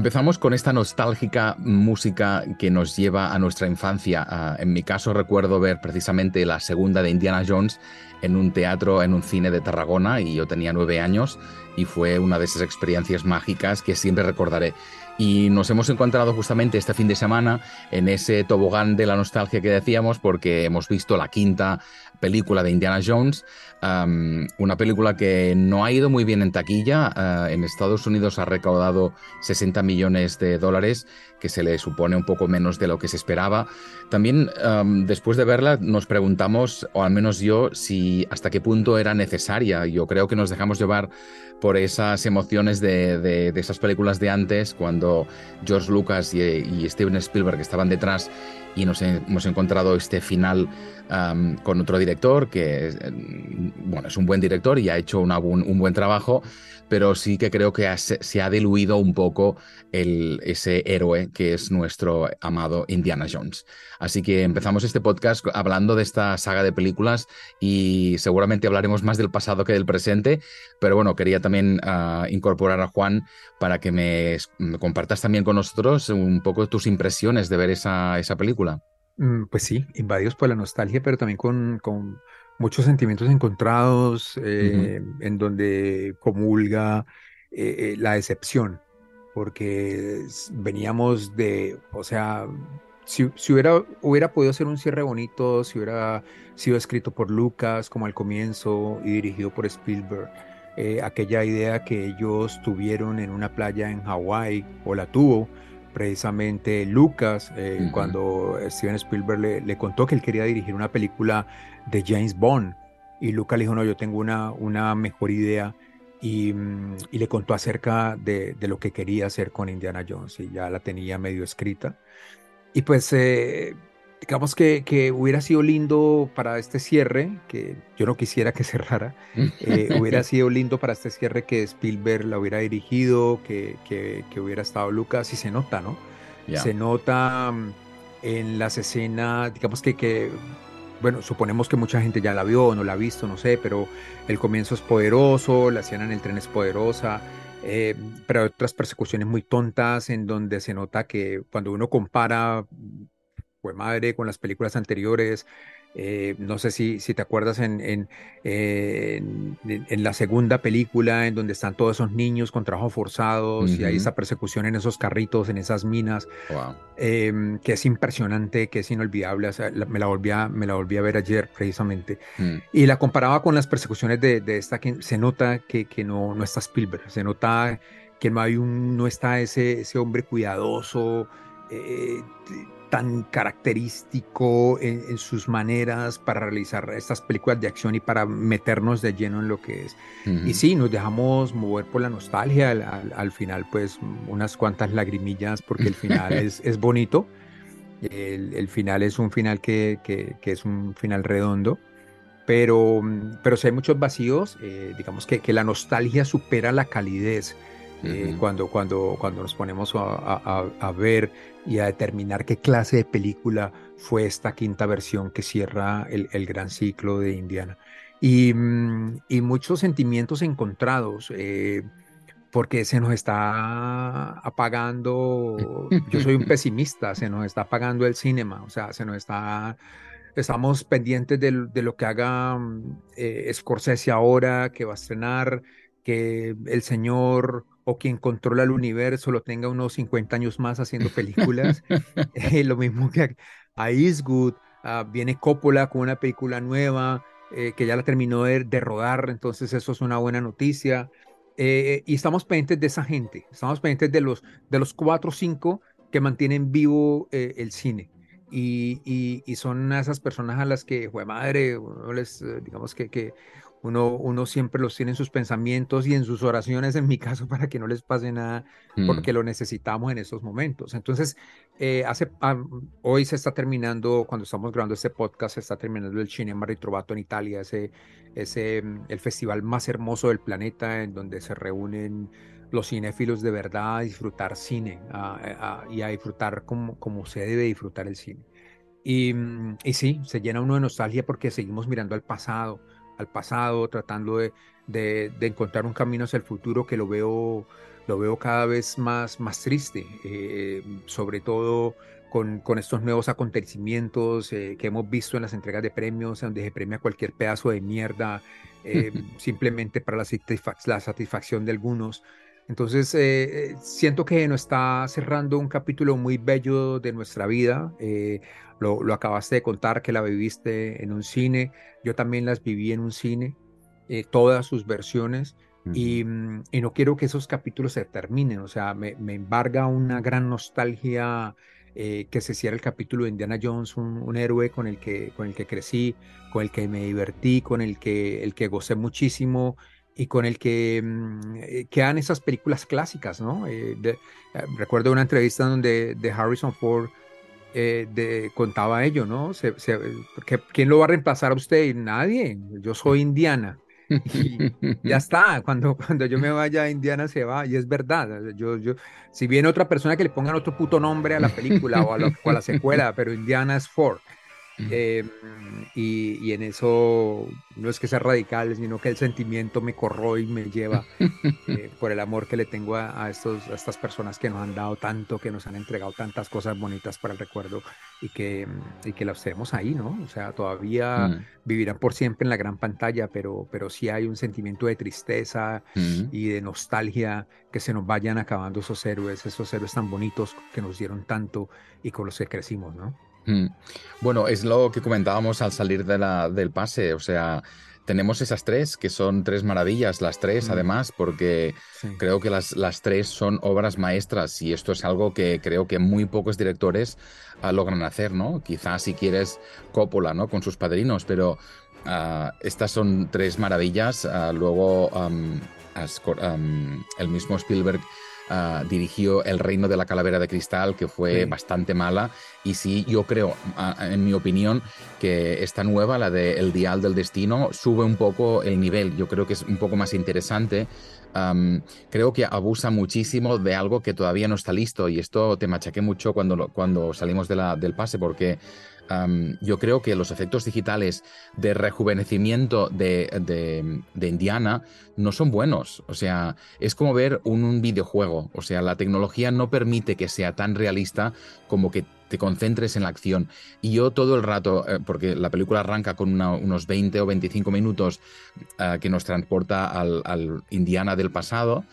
Empezamos con esta nostálgica música que nos lleva a nuestra infancia. Ah, en mi caso recuerdo ver precisamente la segunda de Indiana Jones en un teatro, en un cine de Tarragona, y yo tenía nueve años, y fue una de esas experiencias mágicas que siempre recordaré. Y nos hemos encontrado justamente este fin de semana en ese tobogán de la nostalgia que decíamos, porque hemos visto la quinta película de Indiana Jones, una película que no ha ido muy bien en taquilla. Ah, en Estados Unidos ha recaudado 60 millones de dólares, que se le supone un poco menos de lo que se esperaba. También después de verla nos preguntamos, o al menos yo, si hasta qué punto era necesaria. Yo creo que nos dejamos llevar por esas emociones de, esas películas de antes, cuando George Lucas y, Steven Spielberg estaban detrás y nos hemos encontrado este final con otro director que bueno, es un buen director y ha hecho un, buen trabajo, pero sí que creo que se ha diluido un poco el, ese héroe que es nuestro amado Indiana Jones. Así que empezamos este podcast hablando de esta saga de películas y seguramente hablaremos más del pasado que del presente, pero bueno, quería también ah, incorporar a Juan para que me, compartas también con nosotros un poco tus impresiones de ver esa, esa película. Mm, pues sí, invadidos por la nostalgia, pero también con, con muchos sentimientos encontrados, eh, en donde comulga eh, eh, la decepción, porque veníamos de, o sea, si, si, hubiera, hubiera podido ser un cierre bonito, si hubiera sido escrito por Lucas como al comienzo y dirigido por Spielberg, aquella idea que ellos tuvieron en una playa en Hawái, o la tuvo, precisamente Lucas, eh, cuando Steven Spielberg le, contó que él quería dirigir una película de James Bond. Y Lucas le dijo, no, yo tengo una, una mejor idea. Y, mm, y le contó acerca de, de, lo que quería hacer con Indiana Jones. Y ya la tenía medio escrita. Y pues eh, digamos que, que, hubiera sido lindo para este cierre, que yo no quisiera que cerrara, eh, hubiera sido lindo para este cierre que Spielberg la hubiera dirigido, que, que, que hubiera estado Lucas, y se nota, ¿no? Se nota mm, en las escenas, digamos que, que, bueno, suponemos que mucha gente ya la vio o no la ha visto, no sé, pero el comienzo es poderoso, la escena en el tren es poderosa, eh, pero hay otras persecuciones muy tontas en donde se nota que cuando uno compara madre con las películas anteriores. Eh, no sé si, si te acuerdas en, en, en, la segunda película en donde están todos esos niños con trabajo forzados y hay esa persecución en esos carritos, en esas minas, em, que es impresionante, que es inolvidable. me, la volví a, me la volví a ver ayer precisamente. Mm. Y la comparaba con las persecuciones de, de, esta, que se nota que, que no, no está Spielberg, se nota que no, hay un, no está ese, ese hombre cuidadoso. Eh, tan característico en, sus maneras para realizar estas películas de acción y para meternos de lleno en lo que es. Y sí, nos dejamos mover por la nostalgia, al, final pues unas cuantas lagrimillas porque el final es, es bonito, el, final es un final que, que, es un final redondo. Pero, pero si hay muchos vacíos, eh, digamos que, que la nostalgia supera la calidez. Eh, cuando, cuando, cuando nos ponemos a, a, ver y a determinar qué clase de película fue esta quinta versión que cierra el, el gran ciclo de Indiana. Y, mm, y muchos sentimientos encontrados, eh, porque se nos está apagando, yo soy un pesimista, se nos está apagando el cinema, o sea, se nos está estamos pendientes de, de, lo que haga mm, eh, Scorsese ahora, que va a estrenar, que el señor o quien controla el universo lo tenga unos 50 años más haciendo películas. Eh, lo mismo que a Eastwood, ah, viene Coppola con una película nueva eh, que ya la terminó de, rodar, entonces eso es una buena noticia. Eh, y estamos pendientes de esa gente, estamos pendientes de los, de los cuatro o cinco que mantienen vivo el cine. Y, y, y, son esas personas a las que, fue madre, les, digamos que, que uno, uno siempre los tiene en sus pensamientos y en sus oraciones, en mi caso, para que no les pase nada, mm. porque lo necesitamos en estos momentos. Entonces, eh, hace, ah, hoy se está terminando, cuando estamos grabando este podcast, se está terminando el Cinema Ritrovato en Italia, ese, ese, mm, el festival más hermoso del planeta, en donde se reúnen los cinéfilos de verdad a disfrutar cine y a disfrutar como, como se debe disfrutar el cine. Y, mm, y sí, se llena uno de nostalgia porque seguimos mirando al pasado al pasado, tratando de, de, encontrar un camino hacia el futuro que lo veo, lo veo cada vez más, más triste, eh, sobre todo con, con, estos nuevos acontecimientos eh, que hemos visto en las entregas de premios, donde se premia cualquier pedazo de mierda eh, simplemente para la, la, satisfacción de algunos. Entonces, siento que nos está cerrando un capítulo muy bello de nuestra vida. Lo, lo, acabaste de contar que la viviste en un cine. Yo también las viví en un cine, todas sus versiones. Mm, y, no quiero que esos capítulos se terminen, o sea, me, embarga una gran nostalgia eh, que se cierre el capítulo de Indiana Jones, un, héroe con el, que, con el que crecí, con el que me divertí, con el que, el que gocé muchísimo y con el que mm, eh, quedan esas películas clásicas, ¿no? Eh, recuerdo una entrevista donde de Harrison Ford de, contaba ello, ¿no? ¿Quién lo va a reemplazar a usted? Nadie, yo soy Indiana. Y ya está, cuando, cuando yo me vaya a Indiana se va, y es verdad. Yo, yo, si viene otra persona que le pongan otro puto nombre a la película o a, o a la secuela, pero Indiana es Ford. Em, y, en eso no es que sea radical, sino que el sentimiento me corroe y me lleva eh, por el amor que le tengo a, estos, a estas personas que nos han dado tanto, que nos han entregado tantas cosas bonitas para el recuerdo y que, y que las tenemos ahí, ¿no? O sea, todavía mm. vivirán por siempre en la gran pantalla, pero, pero sí hay un sentimiento de tristeza mm. y de nostalgia que se nos vayan acabando esos héroes, esos héroes tan bonitos que nos dieron tanto y con los que crecimos, ¿no? Mm. Bueno, es lo que comentábamos al salir de la, del pase, o sea, tenemos esas tres, que son tres maravillas, las tres mm. además, porque creo que las, las, tres son obras maestras y esto es algo que creo que muy pocos directores ah, logran hacer, ¿no? Quizás si quieres Coppola, ¿no? Con sus padrinos, pero ah, estas son tres maravillas. Ah, luego el mismo Spielberg Ah, dirigió El Reino de la Calavera de Cristal, que fue bastante mala. Y sí, yo creo, en mi opinión, que esta nueva, la de El Dial del Destino, sube un poco el nivel. Yo creo que es un poco más interesante. creo que abusa muchísimo de algo que todavía no está listo y esto te machaqué mucho cuando, cuando salimos de la, del pase porque yo creo que los efectos digitales de rejuvenecimiento de, Indiana no son buenos. O sea, es como ver un, videojuego. O sea, la tecnología no permite que sea tan realista como que te concentres en la acción. Y yo todo el rato, eh, porque la película arranca con unos 20 o 25 minutos eh, que nos transporta al Indiana del pasado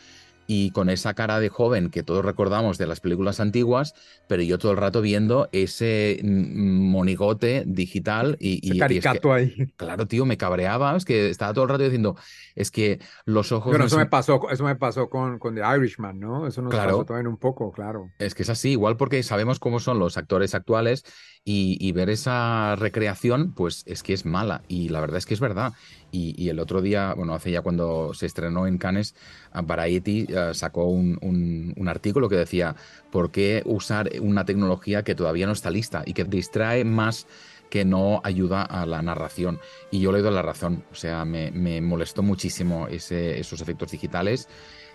y con esa cara de joven que todos recordamos de las películas antiguas, pero yo todo el rato viendo ese monigote digital y... y, caricato ahí. Claro, tío, me cabreaba, es que estaba todo el rato diciendo, es que los ojos... Pero eso, me pasó, eso me pasó con, con The Irishman, ¿no? Eso nos pasó también un poco, claro. Es que es así, igual porque sabemos cómo son los actores actuales y, ver esa recreación, pues es que es mala. Y la verdad es que es verdad. Y, el otro día, bueno, hace ya cuando se estrenó en Cannes, Variety eh, sacó un, un, artículo que decía, ¿por qué usar una tecnología que todavía no está lista y que distrae más que no ayuda a la narración? Y yo le doy la razón. O sea, me, me molestó muchísimo ese, esos efectos digitales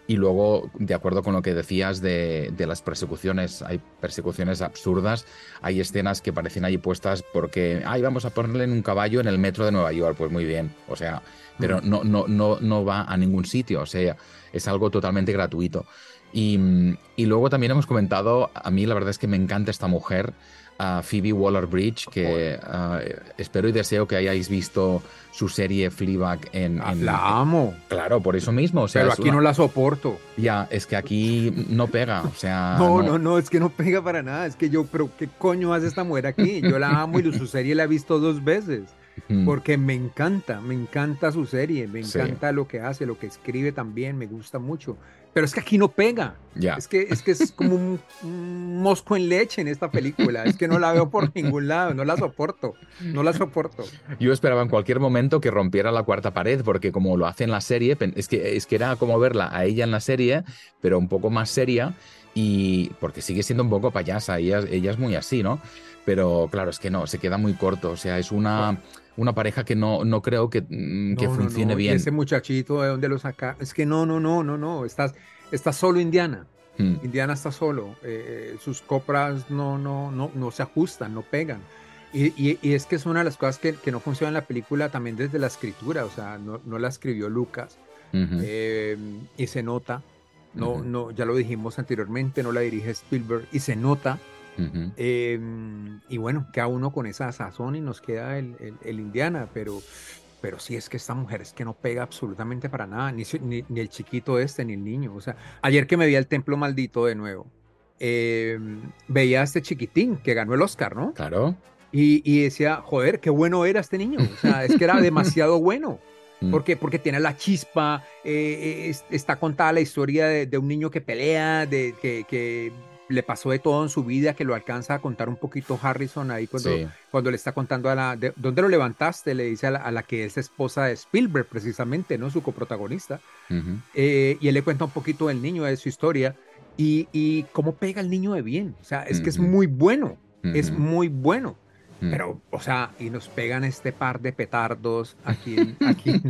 y luego, de acuerdo con lo que decías de, las persecuciones, hay persecuciones absurdas, hay escenas que parecen ahí puestas porque, ay, vamos a ponerle en un caballo en el metro de Nueva York, pues muy bien, o sea, pero no, no, no, no va a ningún sitio, o sea, es algo totalmente gratuito. Y, y luego también hemos comentado, a mí la verdad es que me encanta esta mujer, a Phoebe Waller-Bridge, que ah, espero y deseo que hayáis visto su serie Fleabag en, ah, La amo. Claro, por eso mismo. O sea, Pero aquí no la soporto. Ya, es que aquí no pega, o sea... No, no, no, es que no pega para nada. Es que yo, pero ¿qué coño hace esta mujer aquí? Yo la amo y su serie la he visto dos veces. Porque me encanta, me encanta su serie, me encanta lo que hace, lo que escribe también, me gusta mucho. Pero es que aquí no pega. Es, que, es que es como un, mosco en leche en esta película. Es que no la veo por ningún lado, no la soporto, no la soporto. Yo esperaba en cualquier momento que rompiera la cuarta pared, porque como lo hace en la serie, es que, es que era como verla a ella en la serie, pero un poco más seria, y porque sigue siendo un poco payasa, ella, ella es muy así, ¿no? Pero claro, es que no, se queda muy corto, o sea, es una una pareja que no, no creo que, mm, que funcione bien. ese muchachito, ¿de dónde lo saca? Es que no, no, no, no, no, estás, está solo Indiana. Hmm. Indiana está solo, eh, sus copras no, no, no, no se ajustan, no pegan. Y, y, es que es una de las cosas que, que, no funciona en la película también desde la escritura, o sea, no, no la escribió Lucas eh, y se nota. No, no, ya lo dijimos anteriormente, no la dirige Spielberg y se nota. Em, y bueno, queda uno con esa sazón y nos queda el, el, Indiana, pero, pero sí es que esta mujer es que no pega absolutamente para nada, ni, ni, el chiquito este, ni el niño. O sea, ayer que me vi el templo maldito de nuevo, em, veía a este chiquitín que ganó el Oscar, ¿no? Claro. Y, y, decía, joder, qué bueno era este niño. O sea, es que era demasiado bueno. Mm. Porque, porque tiene la chispa, eh, eh, está contada la historia de, un niño que pelea, de que, que, le pasó de todo en su vida, que lo alcanza a contar un poquito Harrison ahí cuando, cuando le está contando a la... De, ¿Dónde lo levantaste? Le dice a la, que es esposa de Spielberg, precisamente, ¿no? Su coprotagonista. Eh, y él le cuenta un poquito del niño, de su historia, y, y cómo pega el niño de bien. O sea, es que es muy bueno, es muy bueno. Mm. Pero, o sea, y nos pegan este par de petardos aquí, aquí,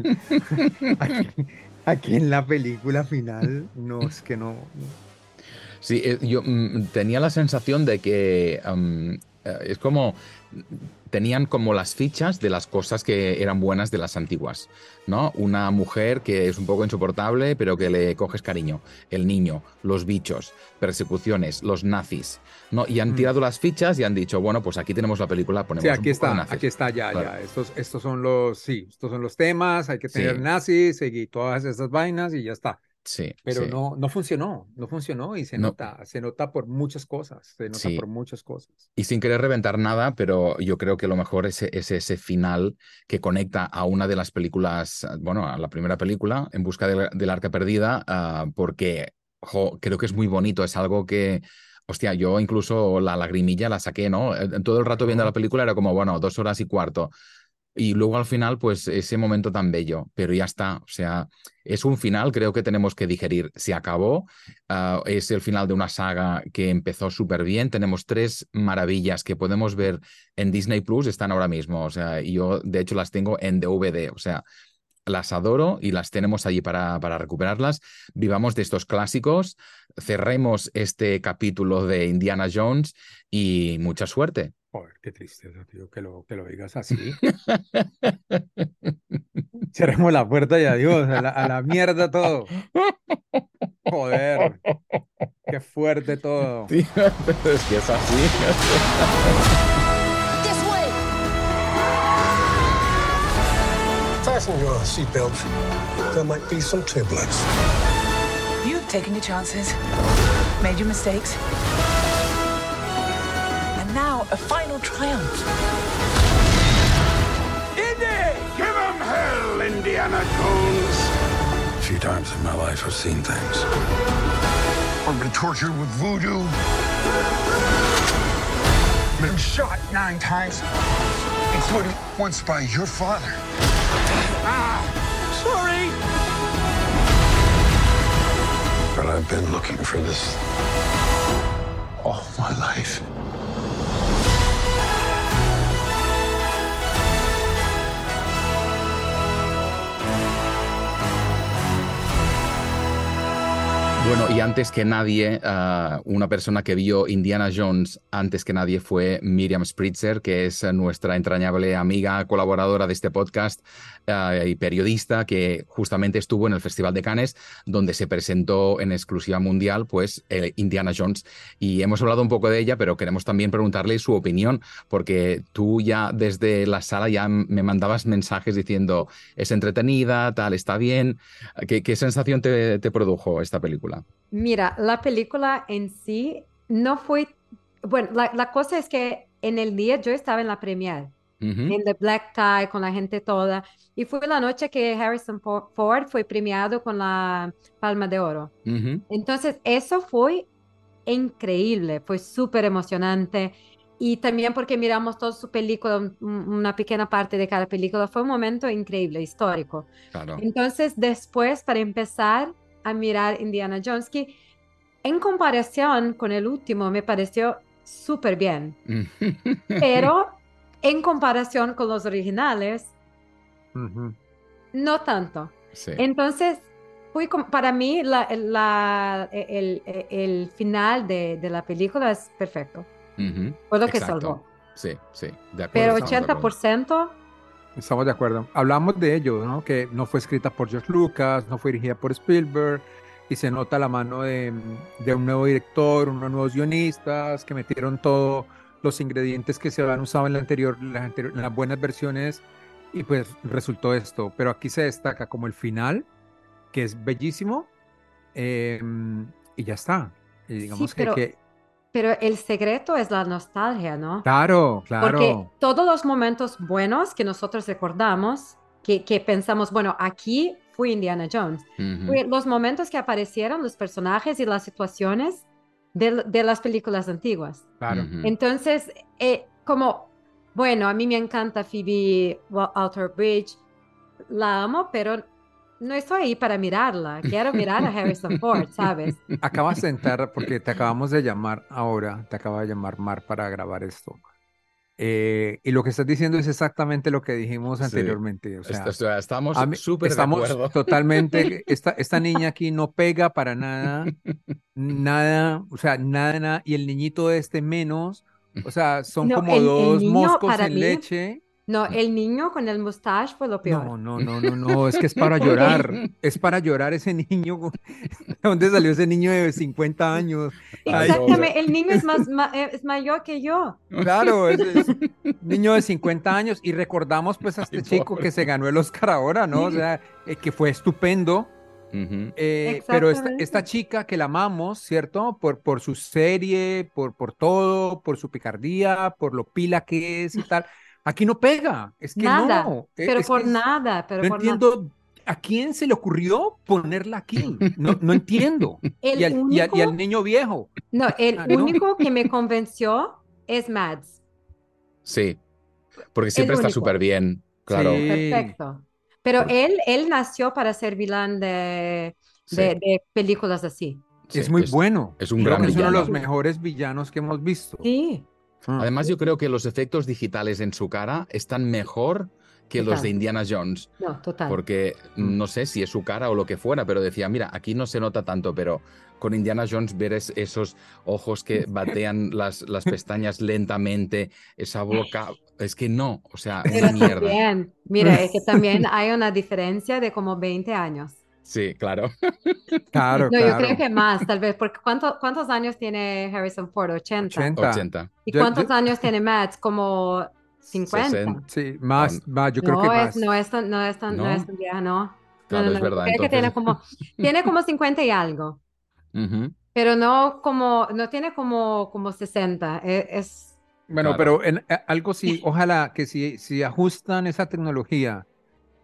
aquí, en la película final. No, es que no. Sí, eh, yo mm, tenía la sensación de que eh, es como tenían como las fichas de las cosas que eran buenas de las antiguas, ¿no? Una mujer que es un poco insoportable, pero que le coges cariño, el niño, los bichos, persecuciones, los nazis, ¿no? Y han mm. tirado las fichas y han dicho, bueno, pues aquí tenemos la película, ponemos Sí, aquí está, aquí está, ya, ya. Estos, estos son los, sí, estos son los temas, hay que tener nazis y todas esas vainas y ya está. Sí. Pero No, no funcionó, no funcionó y se nota, se nota por muchas cosas, se nota por muchas cosas. Y sin querer reventar nada, pero yo creo que lo mejor es, ese final que conecta a una de las películas, bueno, a la primera película, En busca del, arca perdida, ah, porque creo que es muy bonito, es algo que... Hostia, yo incluso la lagrimilla la saqué, ¿no? Todo el rato viendo la película era como, bueno, dos horas y cuarto. Y luego al final, pues ese momento tan bello, pero ya está. O sea, es un final, creo que tenemos que digerir. Se acabó, ah, es el final de una saga que empezó súper bien. Tenemos tres maravillas que podemos ver en Disney Plus, están ahora mismo. O sea, yo de hecho las tengo en DVD. O sea, las adoro y las tenemos allí para, para recuperarlas. Vivamos de estos clásicos, cerremos este capítulo de Indiana Jones y mucha suerte. Joder, qué tristeza, tío, que lo, que lo digas así. Cerremos la puerta y adiós, a la, a la mierda todo. Joder, qué fuerte todo. Tío, pero es que es así. Fasten your seatbelt. There might be some turbulence. You've taken your chances, made your mistakes. And now a final triumph. Indy! Give him hell, Indiana Jones! A few times in my life, I've seen things. I've been tortured with voodoo. Been shot nine times, including once by your father. Ah, sorry. But I've been looking for this all my life. Bueno, y antes que nadie, ah, una persona que vio Indiana Jones antes que nadie fue Miriam Spritzer, que es nuestra entrañable amiga, colaboradora de este podcast ah, y periodista, que justamente estuvo en el Festival de Cannes, donde se presentó en exclusiva mundial, pues, Indiana Jones. Y hemos hablado un poco de ella, pero queremos también preguntarle su opinión, porque tú ya desde la sala ya me mandabas mensajes diciendo, es entretenida, tal, está bien. ¿Qué, sensación te produjo esta película? Mira, la película en sí no fue, bueno, la, cosa es que en el día yo estaba en la premiere, en The Black Tie, con la gente toda, y fue la noche que Harrison Ford fue premiado con la Palma de Oro. Entonces, eso fue increíble, fue súper emocionante. Y también porque miramos toda su película, una pequeña parte de cada película, fue un momento increíble, histórico. Entonces, después, para empezar, a mirar Indiana Jones, que en comparación con el último me pareció súper bien. Pero en comparación con los originales, no tanto. Entonces, fui, para mí la, el, el, final de, de, la película es perfecto. Fue lo que salvó. Sí, sí, de acuerdo. Pero 80%... Estamos de acuerdo. Hablamos de ello, ¿no? Que no fue escrita por George Lucas, no fue dirigida por Spielberg y se nota la mano de, un nuevo director, unos nuevos guionistas que metieron todos los ingredientes que se habían usado en, la anterior, las, buenas versiones y pues resultó esto. Pero aquí se destaca como el final, que es bellísimo em, y ya está. Y digamos que, Pero el secreto es la nostalgia, ¿no? Claro, claro. Porque todos los momentos buenos que nosotros recordamos, que, que pensamos, bueno, aquí fue Indiana Jones. los momentos que aparecieron, los personajes y las situaciones de, de las películas antiguas. Claro. Entonces, eh, como, bueno, a mí me encanta Phoebe Alter Bridge, la amo, pero no estoy ahí para mirarla. Quiero mirar a Harrison Ford, ¿sabes? Acabas de entrar porque te acabamos de llamar ahora, te acaba de llamar Mar para grabar esto. Eh, y lo que estás diciendo es exactamente lo que dijimos anteriormente. O sea, estamos súper Estamos totalmente. Esta, esta niña aquí no pega para nada, nada, o sea, nada, nada. Y el niñito este menos. O sea, son como dos moscos en leche. No, el niño con el mustache fue lo peor. No, no, no, no, no, es que es para llorar. es para llorar ese niño. ¿De dónde salió ese niño de 50 años? Exactamente, el niño es, más, eh, es mayor que yo. Claro, es, un niño de 50 años. Y recordamos pues a este chico que se ganó el Oscar ahora, ¿no? O sea, eh, que fue estupendo. Eh, pero esta, esta, chica que la amamos, ¿cierto? Por, por su serie, por, por todo, por su picardía, por lo pila que es y tal. Aquí no pega, es que nada, no. E, pero por nada, pero no entiendo a quién se le ocurrió ponerla aquí. No, no entiendo. y, al, niño viejo. No, el ah, único que me convenció es Mads. Sí, porque siempre está súper bien, claro. Perfecto. Pero él, él nació para ser vilán de, de, películas así. es muy bueno. Es un gran Es uno de los mejores villanos que hemos visto. Sí. Ah. Además, yo creo que los efectos digitales en su cara están mejor que los de Indiana Jones. No, total. Porque mm. no sé si es su cara o lo que fuera, pero decía, mira, aquí no se nota tanto, pero con Indiana Jones ver esos ojos que batean las, las pestañas lentamente, esa boca, es que no, o sea, una mierda. Bien, mira, es que también hay una diferencia de como 20 años. Sí, claro. Claro, no, yo creo que más, tal vez, porque ¿cuántos años tiene Harrison Ford? 80. 80. ¿Y cuántos años tiene Matt? Como 50. Sí, más, más, yo creo que más. No es tan, no es tan, no, es tan vieja, no. Claro, no, es verdad. Creo que tiene como, tiene como 50 y algo. Pero no como, no tiene como, como 60. E, es... Bueno, pero en, eh, algo sí, ojalá que si, si ajustan esa tecnología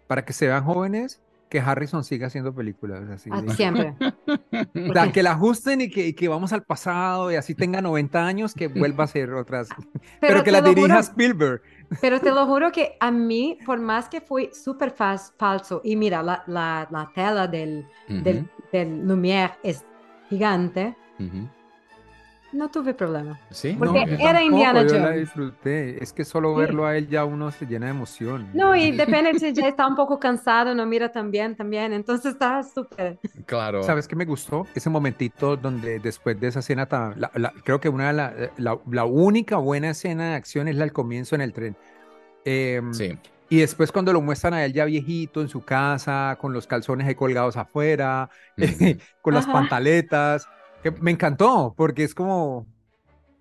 para que se vean jóvenes, que Harrison siga haciendo películas. Así, ah, siempre. que la ajusten y que, que, vamos al pasado y así tenga 90 años, que vuelva a hacer otras. Pero, que la dirija Spielberg. Pero te lo juro que a mí, por más que fue súper falso, y mira, la, la, la tela del, del, del, Lumière es gigante. No tuve problema. Sí, porque era Indiana Jones. Yo la disfruté. Es que solo verlo a él ya uno se llena de emoción. No, y depende si ya está un poco cansado, no mira tan bien también. Entonces está súper. Claro. ¿Sabes qué me gustó? Ese momentito donde después de esa escena, tan, creo que una de la, la, única buena escena de acción es la del comienzo en el tren. Em, sí. Y después cuando lo muestran a él ya viejito en su casa, con los calzones ahí colgados afuera, con las pantaletas que me encantó, porque es como...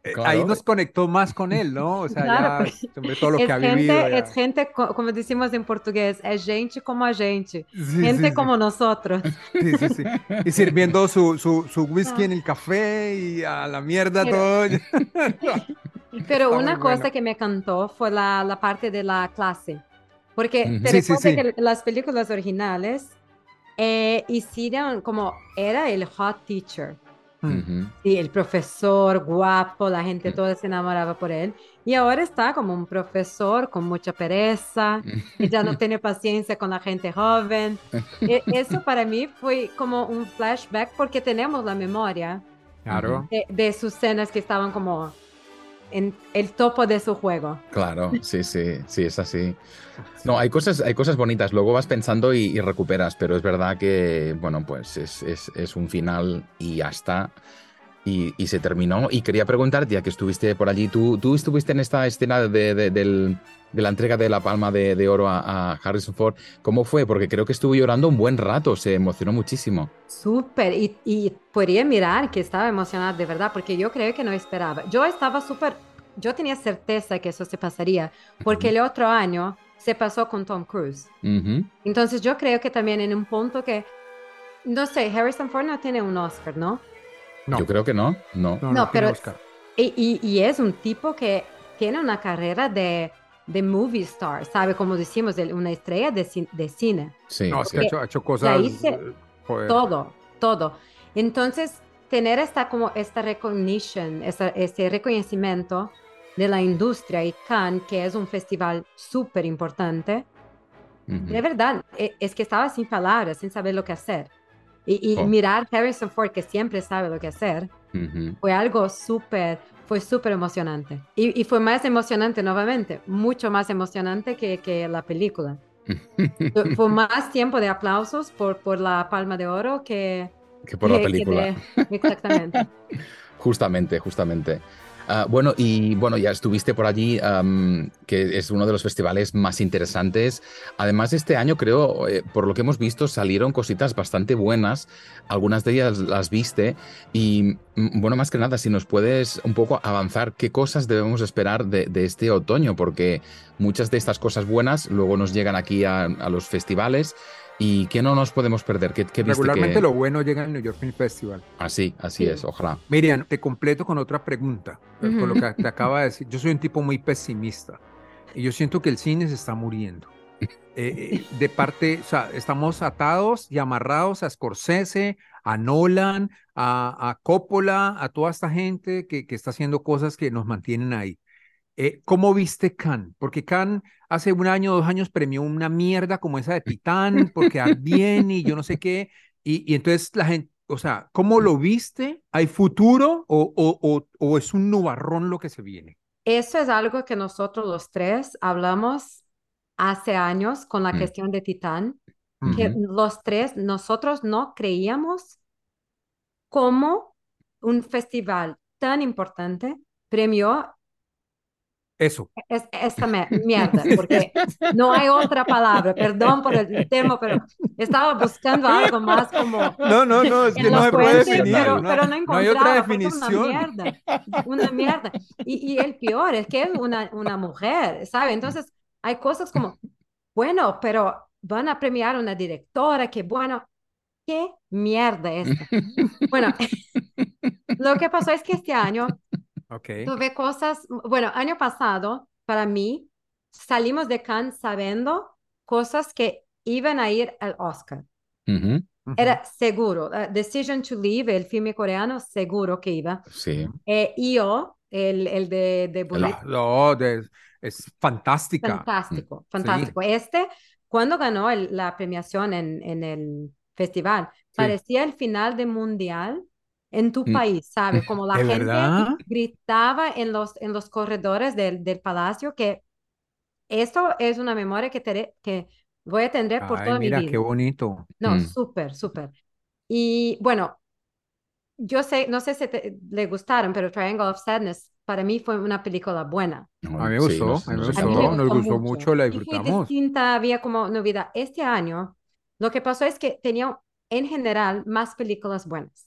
Eh, ahí nos conectó más con él, ¿no? O sea, ya, sobre todo lo que ha vivido. Es gente, como decimos en portugués, es gente como a gente, gente como nosotros. Sí, sí, sí. Y sirviendo su, su, su whisky en el café y a la mierda todo. Pero una cosa que me encantó fue la, la, parte de la clase. Porque te que las películas originales eh, hicieron como era el hot teacher. Sí, el profesor guapo, la gente toda se enamoraba por él. Y ahora está como un profesor con mucha pereza, y ya no tiene paciencia con la gente joven. E, eso para mí fue como un flashback porque tenemos la memoria claro. de, sus escenas que estaban como en el topo de su juego. Claro, sí, sí, sí, es así. No, hay cosas, hay cosas bonitas, luego vas pensando y, recuperas, pero es verdad que, bueno, pues es, es, es, un final y ya está. Y, se terminó. Y quería preguntarte, ya que estuviste por allí, ¿tú, tú estuviste en esta escena de, de, la entrega de la palma de, oro a, Harrison Ford. ¿Cómo fue? Porque creo que estuvo llorando un buen rato, se emocionó muchísimo. Súper, y, y podría mirar que estaba emocionada de verdad, porque yo creo que no esperaba. Yo estaba súper, yo tenía certeza que eso se pasaría, porque el otro año se pasó con Tom Cruise. Entonces yo creo que también en un punto que, no sé, Harrison Ford no tiene un Oscar, ¿no? Yo creo que no, no. No, pero... Y, y, es un tipo que tiene una carrera de, de movie star, ¿sabe? Como decimos, una estrella de, de cine. Sí, no, que ha hecho, cosas... Eh, todo, todo. Entonces, tener esta, como esta recognition, este reconocimiento de la industria y Cannes, que es un festival súper importante, de verdad, e, es que estaba sin palabras, sin saber lo que hacer. Y, oh. mirar Harrison Ford, que siempre sabe lo que hacer, fue algo súper, fue súper emocionante. Y, fue más emocionante nuevamente, mucho más emocionante que, que la película. fue más tiempo de aplausos por, por la Palma de Oro que... Que por la película. exactamente. justamente, justamente. Ah, bueno, y bueno, ya estuviste por allí, que es uno de los festivales más interesantes. Además, este año creo, eh, por lo que hemos visto, salieron cositas bastante buenas. Algunas de ellas las viste. Y mm, bueno, más que nada, si nos puedes un poco avanzar, ¿qué cosas debemos esperar de, este otoño? Porque muchas de estas cosas buenas luego nos llegan aquí a los festivales. ¿Y qué no nos podemos perder? ¿Qué, Regularmente lo bueno llega al New York Film Festival. Así, así es, ojalá. Miriam, te completo con otra pregunta, con lo que te acaba de decir. Yo soy un tipo muy pesimista y yo siento que el cine se está muriendo. Eh, eh, de parte, o sea, estamos atados y amarrados a Scorsese, a Nolan, a, a Coppola, a toda esta gente que, que está haciendo cosas que nos mantienen ahí. Eh, ¿Cómo viste Khan? Porque Khan hace un año, dos años premió una mierda como esa de Titán, porque bien y yo no sé qué. Y, entonces la gente, o sea, ¿cómo lo viste? ¿Hay futuro o, o, o, es un nubarrón lo que se viene? Eso es algo que nosotros los tres hablamos hace años con la mm. cuestión de Titán, que los tres, nosotros no creíamos cómo un festival tan importante premió eso. Es, esta mierda, porque no hay otra palabra, perdón por el tema, pero estaba buscando algo más como... No, no, no, es que no se puede definir. Pero no, pero no, hay otra definición. Una mierda, una mierda. Y, y, el peor es que es una, una mujer, ¿sabe? Entonces hay cosas como, bueno, pero van a premiar a una directora que, bueno, ¿qué mierda es esta? Bueno, lo que pasó es que este año Okay. Tuve cosas, bueno, año pasado, para mí, salimos de Cannes sabiendo cosas que iban a ir al Oscar. Era seguro. Uh, Decision to Leave, el filme coreano, seguro que iba. Sí. Eh, yo, el, el de, de No, es fantástica. Fantástico, fantástico. Este, cuando ganó la premiación en, en el festival, parecía el final de Mundial en tu mm. país, ¿sabes? Como la gente gritaba en los, en los corredores del, del palacio que esto es una memoria que, te, que voy a tener por toda mi vida. Mira, qué bonito. No, mm. súper, súper. Y bueno, yo sé, no sé si te, le gustaron, pero Triangle of Sadness para mí fue una película buena. a mí me gustó, a mí me gustó, nos gustó mucho, la disfrutamos. distinta, había como novedad. Este año, lo que pasó es que tenía en general más películas buenas.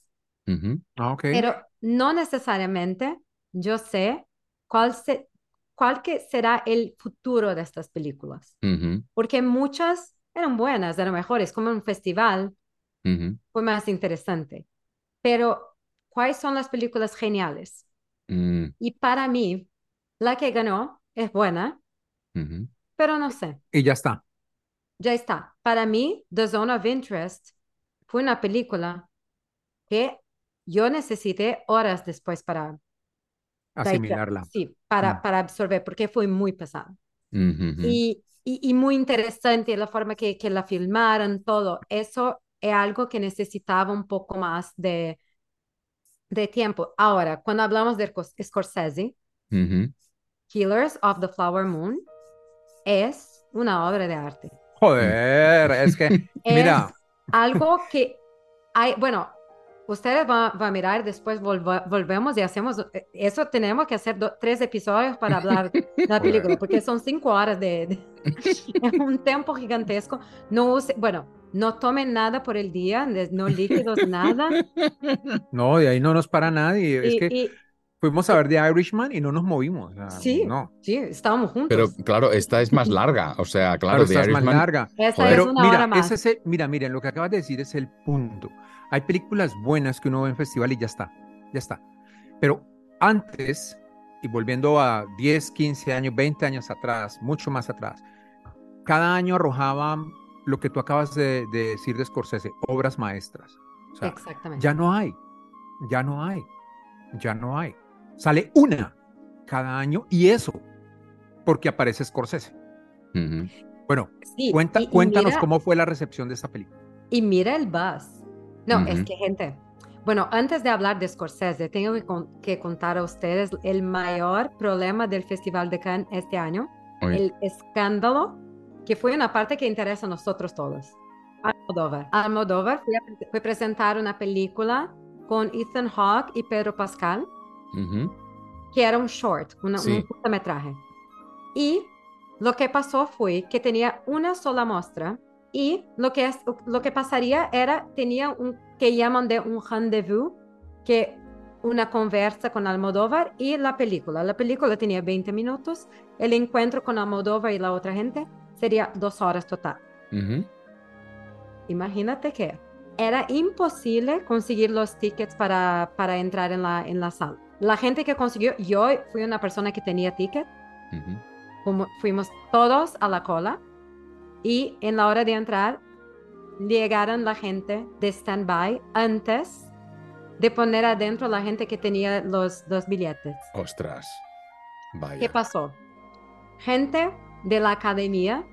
Ah, Pero no necesariamente yo sé cuál, se, cuál que será el futuro de estas películas. Porque muchas eran buenas, eran mejores, como un festival fue más interesante. Pero, ¿cuáles son las películas geniales? Mm. Y para mí, la que ganó es buena, pero no sé. Y ya está. Ya está. Para mí, The Zone of Interest fue una película que yo necesité horas después para asimilarla. Sí, para, mm. para absorber, porque fue muy pesado. y, y, muy interesante la forma que, que la filmaron, todo. Eso es algo que necesitaba un poco más de, de tiempo. Ahora, cuando hablamos de Scorsese, Killers of the Flower Moon es una obra de arte. Joder, es que, mira. algo que hay, bueno, ustedes van, a mirar, después volvemos y hacemos eh, eso. Tenemos que hacer tres episodios para hablar de la película, porque son cinco horas de, un tiempo gigantesco. No use, bueno, no tomen nada por el día, no líquidos, nada. No, de ahí no nos para nadie. es que fuimos a ver The Irishman y no nos movimos. sí, no. sí, estábamos juntos. Pero claro, esta es más larga. O sea, claro, esta es más larga. Pero mira, Ese mira, miren, lo que acabas de decir es el punto. Hay películas buenas que uno ve en festival y ya está, ya está. Pero antes, y volviendo a 10, 15 años, 20 años atrás, mucho más atrás, cada año arrojaban lo que tú acabas de, decir de Scorsese, obras maestras. Exactamente. Ya no hay, ya no hay, ya no hay. Sale una cada año y eso, porque aparece Scorsese. Bueno, cuenta, cuéntanos cómo fue la recepción de esta película. Y mira el buzz. No, es que gente, bueno, antes de hablar de Scorsese, tengo que, contar a ustedes el mayor problema del Festival de Cannes este año, el escándalo, que fue una parte que interesa a nosotros todos. Almodóvar. Almodóvar fue a, presentar una película con Ethan Hawke y Pedro Pascal, que era un short, un cortometraje. Y lo que pasó fue que tenía una sola muestra y lo que, es, lo que pasaría era, tenía un que llaman de un rendezvous, que una conversa con Almodóvar y la película. La película tenía 20 minutos, el encuentro con Almodóvar y la otra gente sería dos horas total. Imagínate que era imposible conseguir los tickets para, para entrar en la, en la sala. La gente que consiguió, yo fui una persona que tenía ticket, Como fuimos todos a la cola y en la hora de entrar llegaron la gente de stand-by antes de poner adentro la gente que tenía los, dos billetes. Ostras, vaya. ¿Qué pasó? Gente de la academia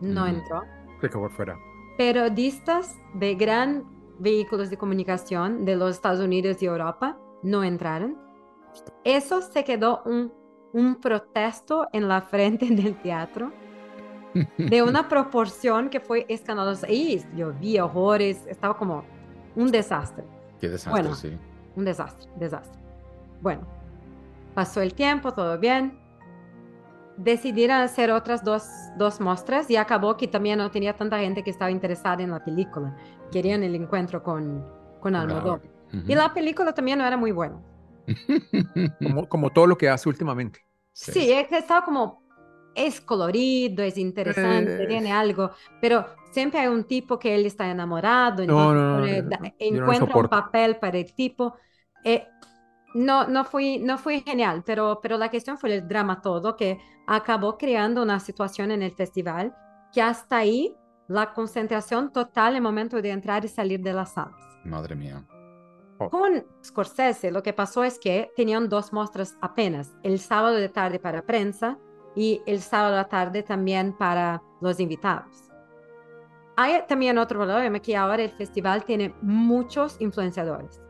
no entró. Se quedó fuera. Periodistas de gran vehículos de comunicación de los Estados Unidos y Europa no entraron. Eso se quedó un, un protesto en la frente del teatro de una proporción que fue escandalosa. Y yo vi horrores, estaba como un desastre. Qué desastre, sí. Un desastre, desastre. Bueno, pasó el tiempo, todo bien. Decidieron hacer otras dos, dos muestras y acabó que también no tenía tanta gente que estaba interesada en la película. Querían el encuentro con, con Almodóvar. Y la película también no era muy buena. como, como todo lo que hace últimamente. Sí, sí estaba como es colorido, es interesante, tiene algo, pero siempre hay un tipo que él está enamorado, encuentra un papel para el tipo. Eh, no, no, fui, no fue genial, pero, pero la cuestión fue el drama todo que acabó creando una situación en el festival que hasta ahí la concentración total en el momento de entrar y salir de las salas. Madre mía. Oh. Con Scorsese lo que pasó es que tenían dos muestras apenas, el sábado de tarde para prensa y el sábado a la tarde también para los invitados. Hay también otro problema que ahora el festival tiene muchos influenciadores.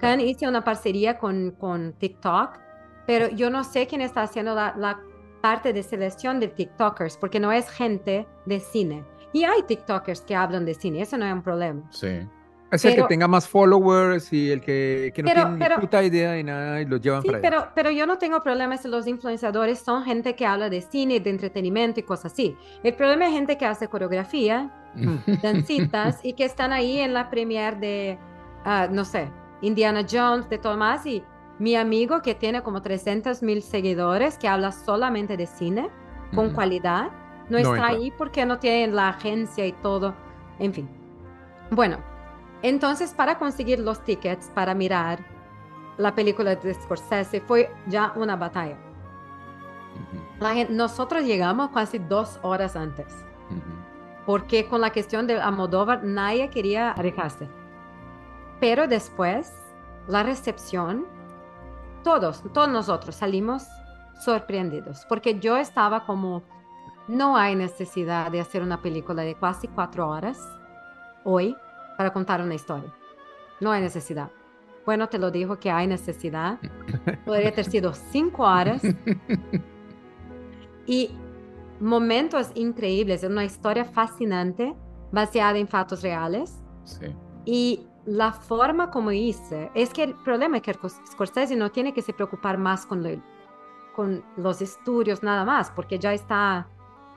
Khan hizo una parcería con, con TikTok, pero yo no sé quién está haciendo la, la parte de selección de TikTokers, porque no es gente de cine. Y hay TikTokers que hablan de cine, eso no es un problema. Sí. Es el que tenga más followers y el que, que no tiene ni puta idea de nada y los llevan sí, pero, pero yo no tengo problemas si los influenciadores son gente que habla de cine, de entretenimiento y cosas así. El problema es gente que hace coreografía, dancitas y que están ahí en la premiere de, uh, no sé, Indiana Jones, de Tomás y mi amigo que tiene como 300 mil seguidores, que habla solamente de cine, con cualidad, no, no está ahí porque no tiene la agencia y todo. En fin. Bueno, entonces, para conseguir los tickets para mirar la película de Scorsese fue ya una batalla. nosotros llegamos casi dos horas antes, porque con la cuestión de Almodóvar nadie quería arriesgarse. Pero después, la recepción, todos, todos nosotros salimos sorprendidos, porque yo estaba como, no hay necesidad de hacer una película de casi cuatro horas hoy para contar una historia. No hay necesidad. Bueno, te lo dijo que hay necesidad. Podría haber sido cinco horas. Y momentos increíbles, una historia fascinante, baseada en fatos reales. Sí. Y la forma como hice, es que el problema es que Scorsese no tiene que se preocupar más con, con los estudios nada más, porque ya está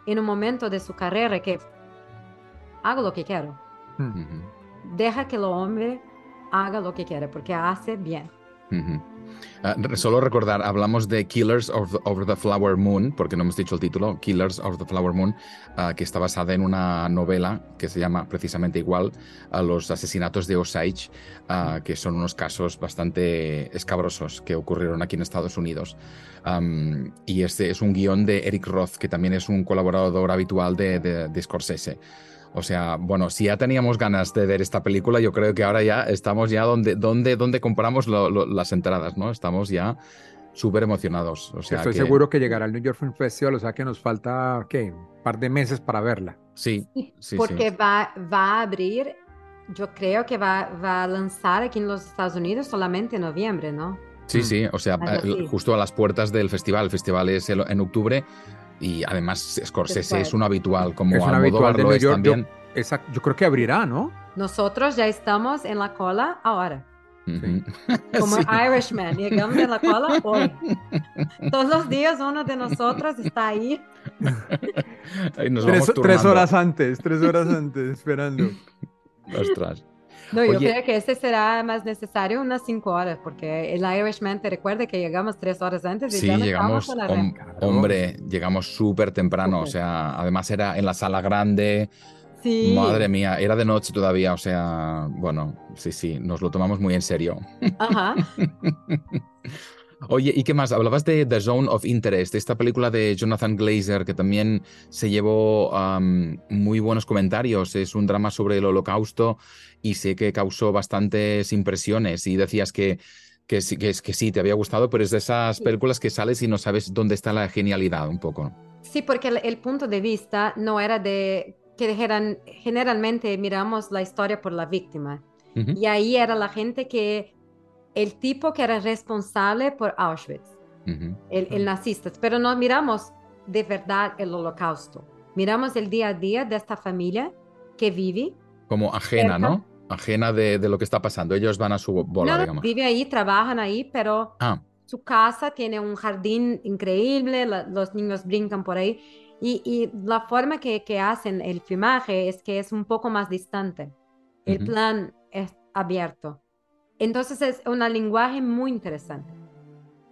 en un momento de su carrera que hago lo que quiero. Deja que el hombre haga lo que quiere, porque hace bien. Ah, solo recordar, hablamos de Killers of the, Flower Moon, porque no hemos dicho el título, Killers of the Flower Moon, ah, que está basada en una novela que se llama precisamente igual a los asesinatos de Osage, ah, que son unos casos bastante escabrosos que ocurrieron aquí en Estados Unidos. y este es un guion de Eric Roth, que también es un colaborador habitual de, de Scorsese. O sea, bueno, si ya teníamos ganas de ver esta película, yo creo que ahora ya estamos ya donde, donde, donde compramos las entradas, ¿no? Estamos ya súper emocionados. O sea, Estoy seguro que llegará al New York Film Festival, o sea que nos falta, ¿qué? Un par de meses para verla. Sí, sí. Porque Va, va a abrir, yo creo que va, va a lanzar aquí en los Estados Unidos solamente en noviembre, ¿no? Sí, sí, o sea, justo a las puertas del festival. El festival es en octubre y además Scorsese es un habitual, como es Almodóvar lo es también. Yo, yo creo que abrirá, ¿no? Nosotros ya estamos en la cola ahora. Como Irishman, llegamos en la cola hoy. Todos los días uno de nosotros está ahí. tres, horas antes, tres horas antes, esperando. Ostras. No, yo creo que este será más necesario unas cinco horas, porque el Irishman te recuerda que llegamos tres horas antes. Y sí, llegamos, hombre, llegamos súper temprano, o sea, además era en la sala grande. Sí. Madre mía, era de noche todavía, o sea, bueno, sí, sí, nos lo tomamos muy en serio. Ajá. Oye, ¿y qué más? Hablabas de The Zone of Interest, esta película de Jonathan Glazer que también se llevó muy buenos comentarios. Es un drama sobre el holocausto y sé que causó bastantes impresiones y decías que, que, que, que sí, te había gustado, pero es de esas películas que sales y no sabes dónde está la genialidad un poco. Sí, porque el, punto de vista no era de que dijeran, generalmente miramos la historia por la víctima. Y ahí era la gente que el tipo que era responsable por Auschwitz, el, nazista, pero no miramos de verdad el holocausto. Miramos el día a día de esta familia que vive. Como ajena, ¿no? Ajena de, lo que está pasando. Ellos van a su bola, digamos. Vive ahí, trabajan ahí, pero ah. su casa tiene un jardín increíble, los niños brincan por ahí. Y, la forma que, que, hacen el filmaje es que es un poco más distante. El plan es abierto. Entonces es un lenguaje muy interesante,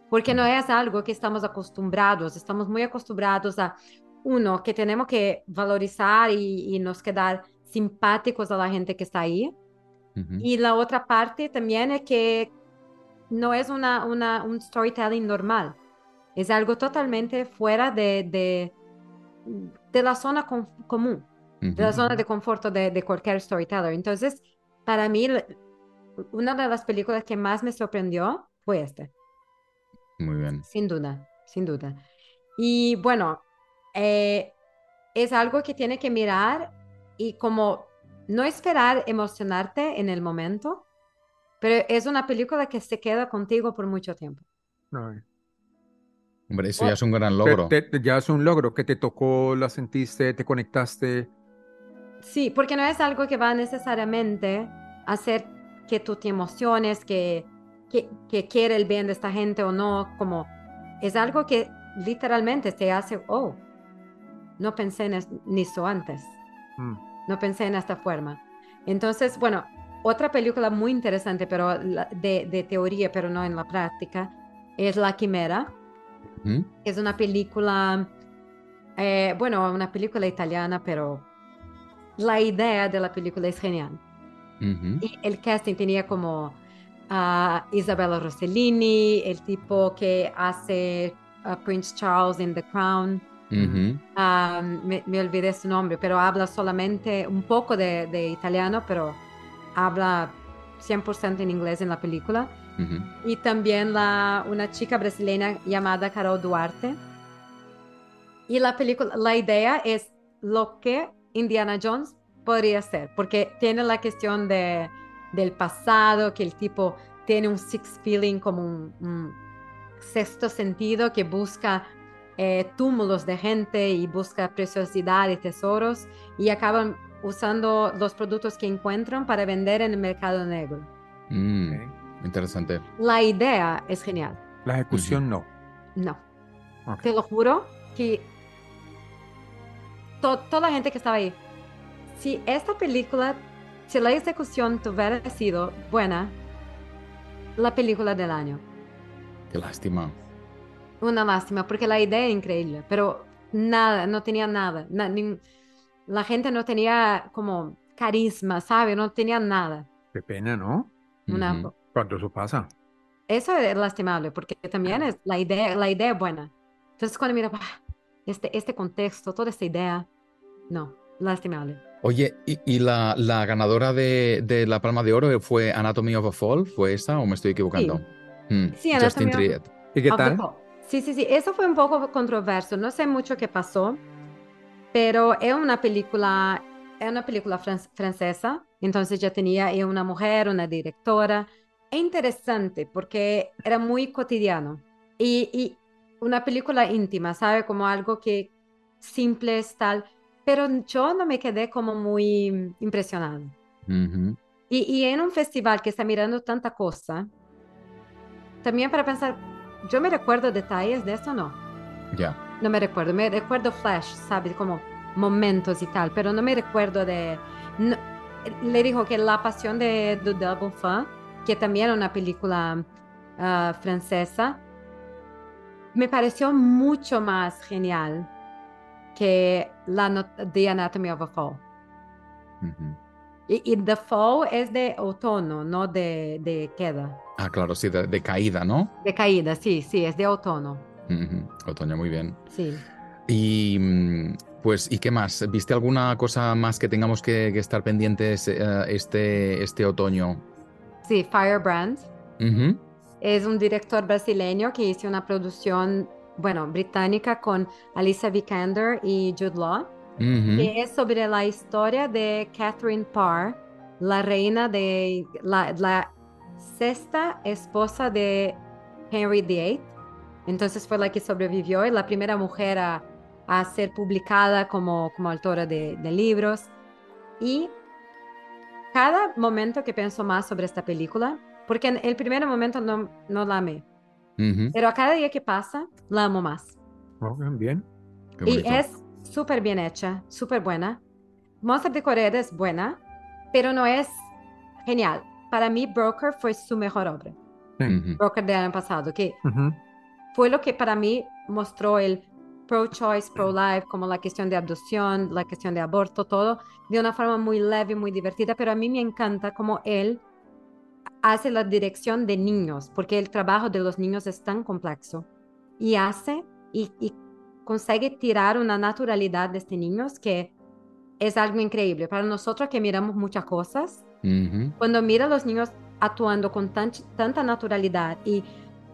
porque no es algo que estamos acostumbrados, estamos muy acostumbrados a, uno, que tenemos que valorizar y, nos quedar simpáticos a la gente que está ahí. Y la otra parte también es que no es una, una, un storytelling normal, es algo totalmente fuera de, de, de la zona común, de la zona de confort de, de cualquier storyteller. Entonces, para mí, una de las películas que más me sorprendió fue esta. Muy bien. Sin duda, sin duda. Y bueno, eh, es algo que tiene que mirar y como no esperar emocionarte en el momento, pero es una película que se queda contigo por mucho tiempo. Hombre, eso ya es un gran logro. ya es un logro que te tocó, la sentiste, te conectaste. Sí, porque no es algo que va necesariamente a ser que tú te emociones, que, que, que quiere el bien de esta gente o no, como es algo que literalmente te hace, oh, no pensé en eso antes, mm. no pensé en esta forma. Entonces, bueno, otra película muy interesante, pero de, de teoría, pero no en la práctica, es La Quimera. Es una película, eh, bueno, una película italiana, pero la idea de la película es genial. Y el casting tenía como a Isabella Rossellini, el tipo que hace a Prince Charles in The Crown. me, olvidé su nombre, pero habla solamente un poco de, italiano, pero habla 100% en inglés en la película. Y también la, una chica brasileña llamada Carol Duarte. Y la película, la idea es lo que Indiana Jones podría ser, porque tiene la cuestión de, del pasado, que el tipo tiene un six feeling como un, sexto sentido que busca eh, túmulos de gente y busca preciosidad y tesoros y acaban usando los productos que encuentran para vender en el mercado negro. Mm, interesante. La idea es genial. La ejecución no. No. Te lo juro que toda la gente que estaba ahí, si esta película, si la ejecución tuviera sido buena, la película del año. Qué lástima. Una lástima, porque la idea es increíble, pero nada, no tenía nada. la gente no tenía como carisma, ¿sabe? No tenía nada. Qué pena, ¿no? Cuando eso pasa. Eso es lastimable, porque también es la idea, la idea es buena. Entonces, cuando mira, este, este contexto, toda esta idea, no, lastimable. Oye, ¿y, la, la, ganadora de, de, la Palma de Oro fue Anatomy of a Fall? ¿Fue esa o me estoy equivocando? Sí, mm, sí Anatomy of... ¿Y qué tal? Sí, sí, sí, eso fue un poco controverso, no sé mucho qué pasó, pero es una película, es una película francesa, entonces ya tenía una mujer, una directora, es interesante porque era muy cotidiano y, y una película íntima, ¿sabe? Como algo que simple es tal, pero yo no me quedé como muy impresionado. y, y, en un festival que está mirando tanta cosa, también para pensar, yo me recuerdo detalles de esto, no. Ya. No me recuerdo, me recuerdo flash, ¿sabes? Como momentos y tal, pero no me recuerdo de... le dijo que La Pasión de, de Double Fan, que también es una película ah, francesa, me pareció mucho más genial que la The Anatomy of a Fall. y, The Fall es de otoño, no de, de queda. Ah, claro, sí, de, caída, ¿no? De caída, sí, sí, es de otoño. Otoño, muy bien. Sí. Y mm, pues, ¿y qué más? ¿Viste alguna cosa más que tengamos que, estar pendientes eh, este, este otoño? Sí, Firebrand. Es un director brasileño que hizo una producción, bueno, británica con Alicia Vikander y Jude Law. que es sobre la historia de Catherine Parr, la reina de la, la sexta esposa de Henry VIII. Entonces fue la que sobrevivió y la primera mujer a, ser publicada como, como autora de, libros. Y cada momento que pienso más sobre esta película, porque en el primer momento no, no la amé, pero a cada día que pasa, la amo más. Oh, bien. y es súper bien hecha, súper buena. Monster de Corea es buena, pero no es genial para mí Broker fue su mejor obra. Broker del año pasado, que fue lo que para mí mostró el pro-choice, pro-life, como la cuestión de abducción, la cuestión de aborto, todo, de una forma muy leve, muy divertida, pero a mí me encanta como él hace la dirección de niños, porque el trabajo de los niños es tan complejo y hace y, y consigue tirar una naturalidad de estos niños que es algo increíble. Para nosotros que miramos muchas cosas, cuando mira a los niños actuando con tanta naturalidad y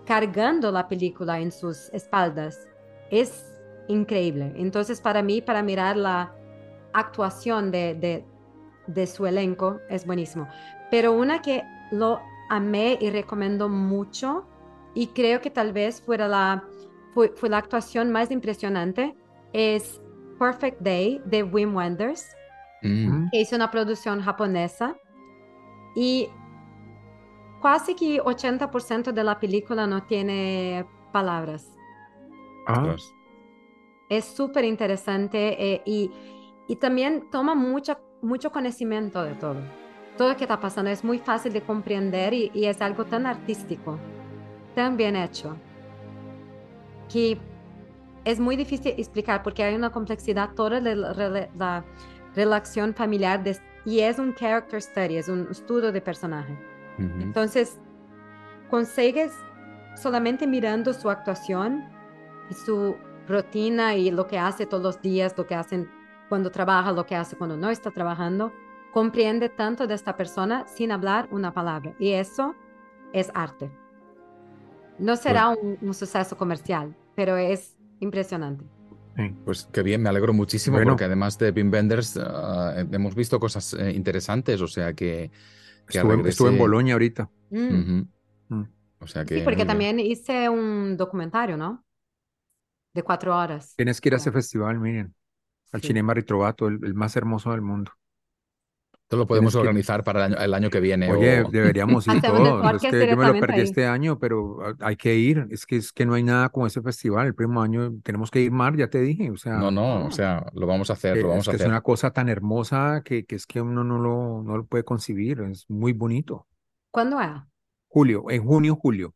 cargando la película en sus espaldas, es increíble. Entonces, para mí, para mirar la actuación de, de, su elenco, es buenísimo. Pero una que lo amé y recomiendo mucho, y creo que tal vez fuera la, fue, fue la actuación más impresionante, es Perfect Day de Wim Wenders, mm. que hizo una producción japonesa y casi que 80% de la película no tiene palabras. Ah. Es súper interesante eh, y, y, también toma mucha, mucho conocimiento de todo. Todo lo que está pasando es muy fácil de comprender y, y es algo tan artístico, tan bien hecho, que es muy difícil explicar porque hay una complejidad toda de la, la relación familiar de y es un character study, es un estudio de personaje. Entonces, consigues solamente mirando su actuación y su rutina y lo que hace todos los días, lo que hacen cuando trabaja, lo que hace cuando no está trabajando, comprende tanto de esta persona sin hablar una palabra. Y eso es arte. No será pues un suceso comercial, pero es impresionante. Pues qué bien, me alegro muchísimo porque además de Pim Benders ah, hemos visto cosas eh, interesantes, o sea que... estuve, en Bolonia ahorita. Mm. Mm. O sea que... Sí, porque también hice un documentario, ¿no? De cuatro horas. Tienes que ir a ese festival, miren, al Cinema Ritrovato, el, más hermoso del mundo. Esto lo podemos organizar para el año, que viene. Oye, deberíamos ir todos. Es que yo me lo perdí este año, pero hay que ir. Es que es que no hay nada como ese festival. El próximo año tenemos que ir mar, ya te dije. O sea, no, no, o sea, lo vamos a hacer, lo vamos es a hacer. Es una cosa tan hermosa que, que, es que uno no lo, no lo puede concebir. Es muy bonito. ¿Cuándo es? Julio, en junio, julio.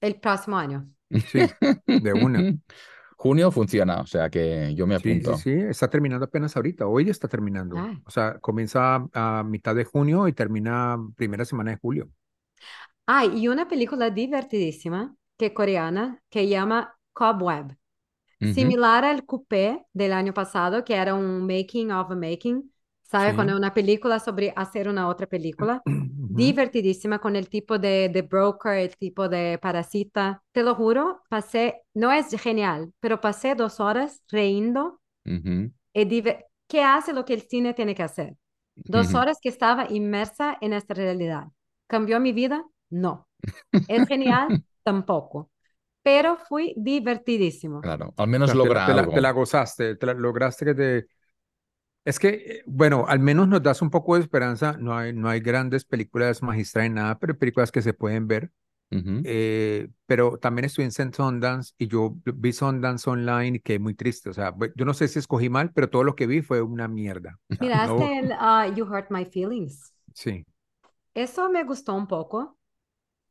El próximo año. Sí, de una. Junio funciona, o sea que yo me apunto. Sí, sí, está terminando apenas ahorita, hoy está terminando. Ah. O sea, comienza a mitad de junio y termina primera semana de julio. Ah, y una película divertidísima que coreana que llama Cobweb. Similar al Coupé del año pasado, que era un making of a making, ¿sabe? Cuando una película sobre hacer una otra película. Divertidísima con el tipo de, de, broker, el tipo de parasita. Te lo juro, pasé, no es genial, pero pasé dos horas riendo. ¿Qué hace lo que el cine tiene que hacer? Dos horas que estaba inmersa en esta realidad. ¿Cambió mi vida? No. ¿Es genial? Tampoco. Pero fui divertidísimo. Claro, al menos logra te, te, la, gozaste, te lograste que te es que, eh, bueno, al menos nos das un poco de esperanza. No hay, no hay grandes películas magistrales, nada, pero películas que se pueden ver. Eh, pero también estoy en Sundance y yo vi Sundance online y quedé muy triste. O sea, yo no sé si escogí mal, pero todo lo que vi fue una mierda. Miraste el uh, You Hurt My Feelings. Sí. Eso me gustó un poco.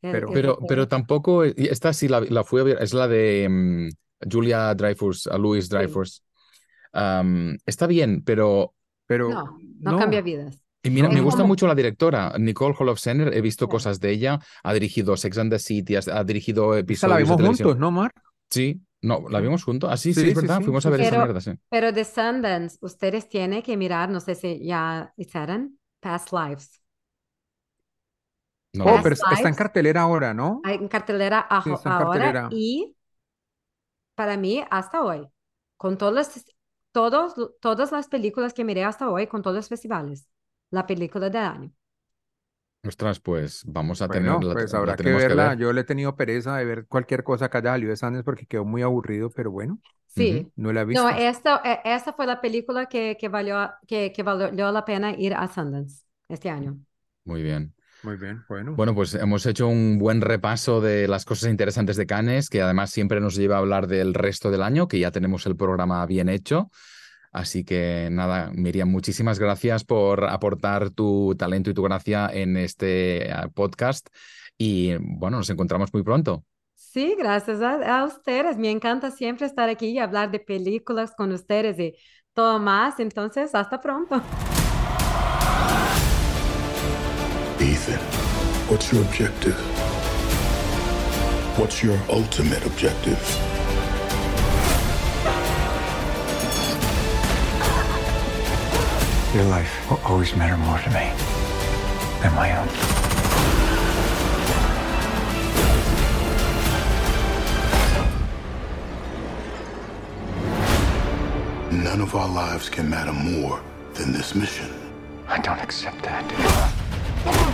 Pero, pero, pero tampoco, esta sí la, la fui a ver, es la de mm, Julia Dreyfus, a Louis Dreyfus está bien, pero... pero no, no, cambia vidas. Y mira, me gusta mucho la directora, Nicole Holofcener, he visto cosas de ella, ha dirigido Sex and the City, ha, dirigido episodios la vimos juntos, ¿no, Mar? Sí, no, ¿la vimos juntos? Ah, sí, sí, es verdad, fuimos a ver esa mierda, sí. Pero The Sundance, ustedes tienen que mirar, no sé si ya hicieron, Past Lives. No. Oh, pero está en cartelera ahora, ¿no? En cartelera ahora y para mí hasta hoy, con todos los todos, todas las películas que miré hasta hoy con todos los festivales. La película del año. Ostras, pues vamos a tener. Pues habrá que verla. Yo le he tenido pereza de ver cualquier cosa que haya salido de Sanders porque quedó muy aburrido, pero bueno. Sí. No la he visto. No, esta, esta fue la película que, que, valió, que, que valió la pena ir a Sundance este año. Muy bien. Muy bien, bueno. Bueno, pues hemos hecho un buen repaso de las cosas interesantes de Cannes, que además siempre nos lleva a hablar del resto del año, que ya tenemos el programa bien hecho. Así que nada, Miriam, muchísimas gracias por aportar tu talento y tu gracia en este eh, podcast. Y bueno, nos encontramos muy pronto. Sí, gracias a, a, ustedes. Me encanta siempre estar aquí y hablar de películas con ustedes y todo más. Entonces, hasta pronto. Ethan, what's your objective? What's your ultimate objective? Your life will always matter more to me than my own. None of our lives can matter more than this mission. I don't accept that.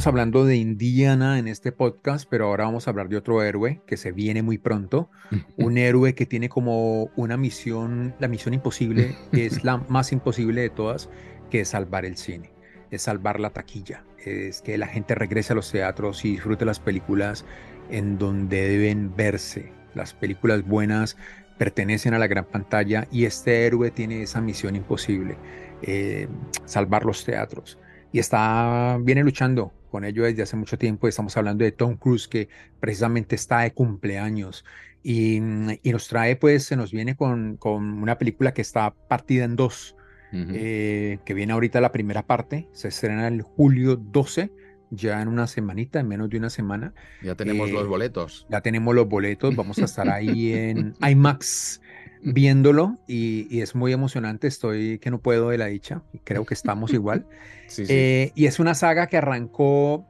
Arrancamos hablando de Indiana en este podcast, pero ahora vamos a hablar de otro héroe que se viene muy pronto. Un héroe que tiene como una misión, la misión imposible, que es la más imposible de todas, que es salvar el cine, es salvar la taquilla, es que la gente regrese a los teatros y disfrute las películas en donde deben verse. Las películas buenas pertenecen a la gran pantalla y este héroe tiene esa misión imposible, eh, salvar los teatros y está, viene luchando con ello desde hace mucho tiempo. Estamos hablando de Tom Cruise, que precisamente está de cumpleaños y, y nos trae, pues, se nos viene con, con, una película que está partida en dos, eh, que viene ahorita la primera parte, se estrena el julio 12. Ya en una semanita, en menos de una semana. Ya tenemos los eh, boletos. Ya tenemos los boletos. Vamos a estar ahí en IMAX viéndolo y, es muy emocionante. Estoy que no puedo de la dicha y creo que estamos igual. Eh, y es una saga que arrancó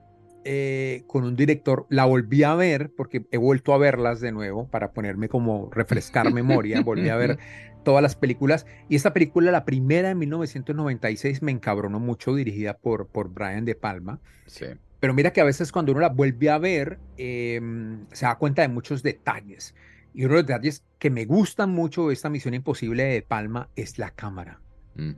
eh, con un director, la volví a ver porque he vuelto a verlas de nuevo para ponerme como refrescar memoria, volví a ver todas las películas y esta película, la primera de 1996, me encabronó mucho, dirigida por, por Brian De Palma. Sí. Pero mira que a veces cuando uno la vuelve a ver, em, se da cuenta de muchos detalles. Y uno de los detalles que me gustan mucho de esta Misión Imposible de Palma es la cámara.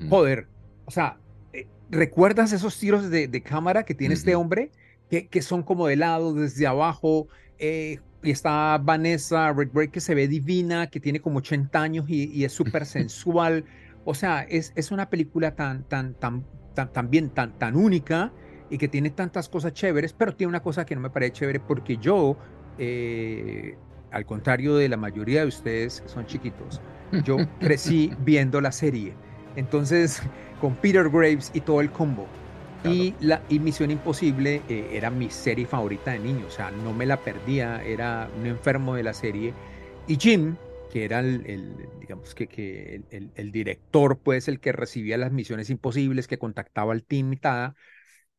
Joder, o sea, eh, ¿recuerdas esos tiros de, cámara que tiene este hombre? Que, que, son como de lado, desde abajo. Eh, y está Vanessa Redgrave que se ve divina, que tiene como 80 años y, es súper sensual. O sea, es, es una película tan, tan, tan, tan, también tan, tan única y que tiene tantas cosas chéveres, pero tiene una cosa que no me parece chévere porque yo eh, al contrario de la mayoría de ustedes son chiquitos, yo crecí viendo la serie. Entonces, con Peter Graves y todo el combo. Y, la, y Misión Imposible eh, era mi serie favorita de niño, o sea, no me la perdía, era un enfermo de la serie. Y Jim, que era el, digamos que, que el, el, director, pues el que recibía las misiones imposibles, que contactaba al team y tal,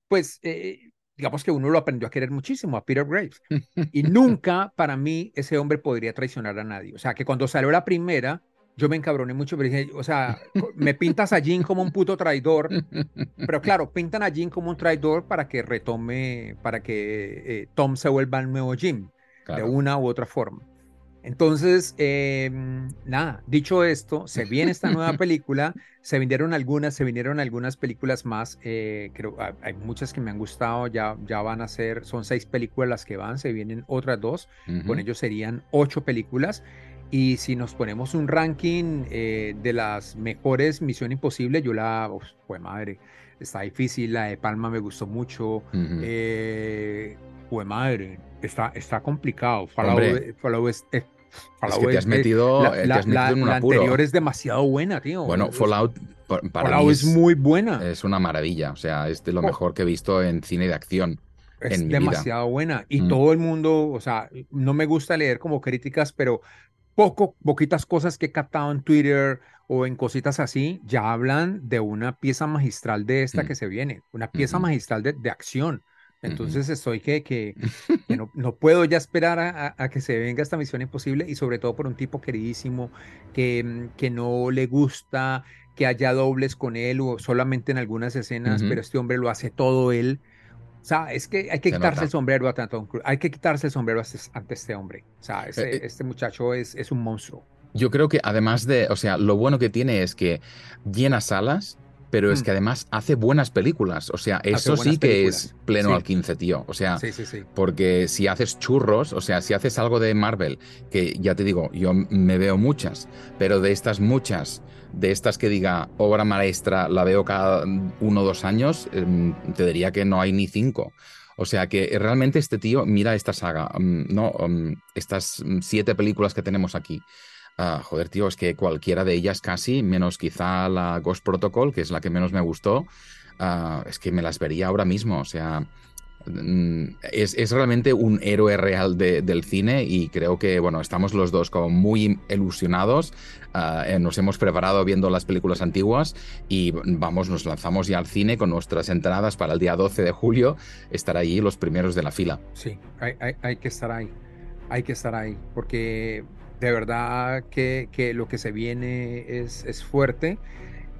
pues eh, digamos que uno lo aprendió a querer muchísimo, a Peter Graves. Y nunca para mí ese hombre podría traicionar a nadie. O sea, que cuando salió la primera, yo me encabroné mucho, pero dije, o sea, me pintas a Jim como un puto traidor, pero claro, pintan a Jim como un traidor para que retome, para que eh, Tom se vuelva el nuevo Jim, de una u otra forma. Entonces, em, nada, dicho esto, se viene esta nueva película, se vinieron algunas, se vinieron algunas películas más, eh, creo, hay muchas que me han gustado, ya, ya van a ser, son seis películas las que van, se vienen otras dos, con ellos serían ocho películas. Y si nos ponemos un ranking eh, de las mejores Misión Imposible, yo la, pues madre, está difícil, la de Palma me gustó mucho, eh, pues madre, está, está complicado. Fallout, es, es que te has metido, la, en un apuro. anterior es demasiado buena, tío. Bueno, Fallout para Fallout es, muy buena. Es una maravilla, o sea, es de lo oh. mejor que he visto en cine de acción. Es demasiado buena y mm. todo el mundo, o sea, no me gusta leer como críticas, pero poco, poquitas cosas que he captado en Twitter o en cositas así, ya hablan de una pieza magistral de esta mm. que se viene, una pieza magistral de, de acción. Entonces estoy que, que, no, no, puedo ya esperar a, a, que se venga esta misión imposible y sobre todo por un tipo queridísimo que, mm, que no le gusta que haya dobles con él o solamente en algunas escenas, pero este hombre lo hace todo él. O sea, es que hay que quitarse el sombrero a Hay que quitarse el sombrero ante este hombre. O sea, este, este muchacho es, es un monstruo. Yo creo que además de, o sea, lo bueno que tiene es que llena salas, pero es mm. que además hace buenas películas. O sea, eso sí que es pleno al 15, tío. O sea, porque si haces churros, o sea, si haces algo de Marvel, que ya te digo, yo me veo muchas, pero de estas muchas, de estas que diga obra maestra, la veo cada uno o dos años, em, te diría que no hay ni cinco. O sea que realmente este tío mira esta saga, mm, ¿no? Mm, estas siete películas que tenemos aquí. Ah, joder, tío, es que cualquiera de ellas casi, menos quizá la Ghost Protocol, que es la que menos me gustó, ah, es que me las vería ahora mismo. O sea, mm, es, realmente un héroe real del cine y creo que, bueno, estamos los dos como muy ilusionados. Ah, eh, nos hemos preparado viendo las películas antiguas y vamos, nos lanzamos ya al cine con nuestras entradas para el día 12 de julio, estar ahí los primeros de la fila. Sí, hay, hay que estar ahí. Hay que estar ahí, porque de verdad que, que lo que se viene es, es, fuerte.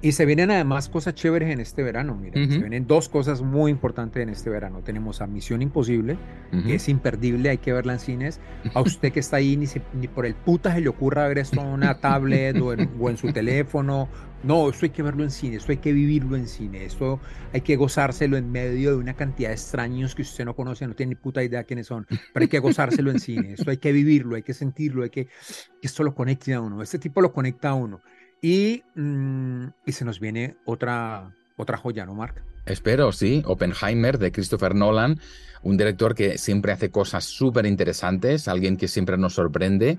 Y se vienen además cosas chéveres en este verano. Miren, se vienen dos cosas muy importantes en este verano. Tenemos a Misión Imposible, que es imperdible, hay que verla en cines. A usted que está ahí, ni, ni por el puta se le ocurra ver esto en una tablet o en, o en su teléfono no, esto hay que verlo en cine, esto hay que vivirlo en cine, esto hay que gozárselo en medio de una cantidad de extraños que usted no conoce, no tiene ni puta idea quiénes son, pero hay que gozárselo en cine, esto hay que vivirlo, hay que sentirlo, hay que, esto lo conecte a uno, este tipo lo conecta a uno. Y, mm, y se nos viene otra, otra joya, ¿no, Mark? Espero, sí. Oppenheimer de Christopher Nolan, un director que siempre hace cosas súper interesantes, alguien que siempre nos sorprende.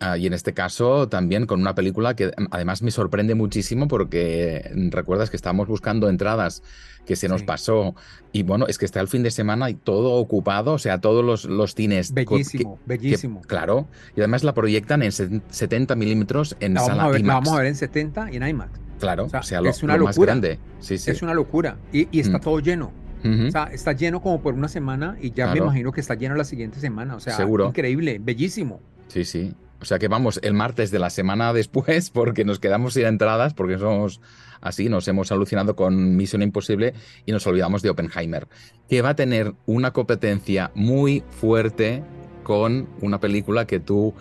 Ah, y en este caso también con una película que mm, además me sorprende muchísimo porque mm, recuerdas que estábamos buscando entradas que se nos pasó y bueno, es que está el fin de semana y todo ocupado, o sea, todos los, los cines. Bellísimo, bellísimo. claro, y además la proyectan en 70 milímetros en la sala vamos IMAX. La vamos a ver en 70 y en IMAX. Claro, o sea, lo, es una locura. más grande. Sí, sí. Es una locura y, y está mm. todo lleno. O sea, está lleno como por una semana y ya me imagino que está lleno la siguiente semana. O sea, Seguro. increíble, bellísimo. Sí, sí. O sea que vamos el martes de la semana después porque nos quedamos sin entradas porque somos así, nos hemos alucinado con Misión Imposible y nos olvidamos de Oppenheimer, que va a tener una competencia muy fuerte con una película que tú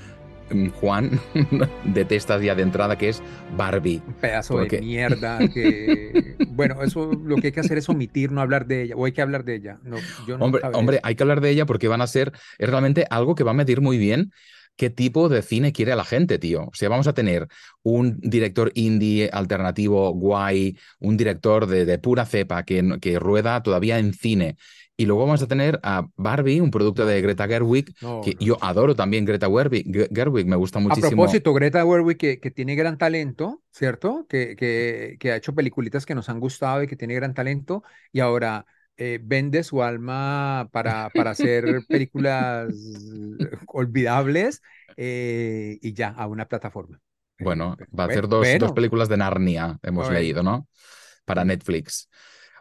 mm, Juan detestas ya de entrada, que es Barbie. Un pedazo de mierda. Que... bueno, eso lo que hay que hacer es omitir, no hablar de ella, o hay que hablar de ella. No, yo hombre, hombre hay que hablar de ella porque van a ser, es realmente algo que va a medir muy bien qué tipo de cine quiere la gente, tío. O sea, vamos a tener un director indie alternativo guay, un director de, pura cepa que, que rueda todavía en cine. Y luego vamos a tener a Barbie, un producto de Greta Gerwig, que yo adoro también Greta Gerwig, me gusta muchísimo. A propósito, Greta Gerwig, que, que tiene gran talento, ¿cierto? Que, que, que ha hecho peliculitas que nos han gustado y que tiene gran talento. Y ahora eh, vende su alma para, para hacer películas olvidables eh, y ya, a una plataforma. Bueno, va a hacer dos, dos películas de Narnia, hemos leído, ¿no? Para Netflix.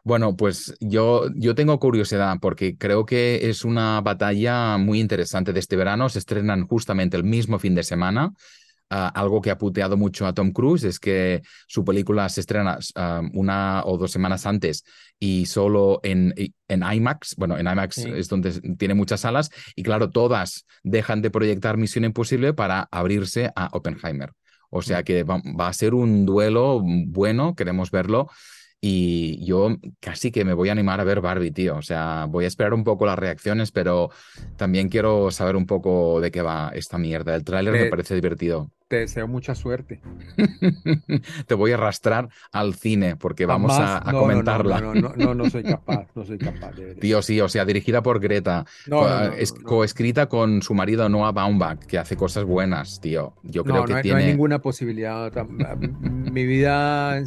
Bueno, pues yo, yo tengo curiosidad porque creo que es una batalla muy interesante de este verano. Se estrenan justamente el mismo fin de semana. Ah, algo que ha puteado mucho a Tom Cruise es que su película se estrena ah, una o dos semanas antes y solo en, en IMAX, bueno, en IMAX es donde tiene muchas salas y claro, todas dejan de proyectar Misión Imposible para abrirse a Oppenheimer. O sea mm. que va, va a ser un duelo bueno, queremos verlo. Y yo casi que me voy a animar a ver Barbie, tío. O sea, voy a esperar un poco las reacciones, pero también quiero saber un poco de qué va esta mierda. El tráiler me parece divertido. Te deseo mucha suerte. Te voy a arrastrar al cine porque vamos a, comentarla. No no, no no, soy capaz, no soy capaz. Tío, sí, o sea, dirigida por Greta, es coescrita con su marido Noah Baumbach, que hace cosas buenas, tío. Yo creo que tiene... No hay ninguna posibilidad. Mi vida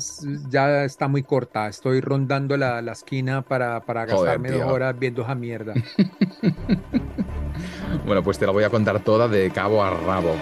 ya está muy corta. Estoy rondando la, esquina para, para gastarme dos horas viendo esa mierda. bueno, pues te la voy a contar toda de cabo a rabo.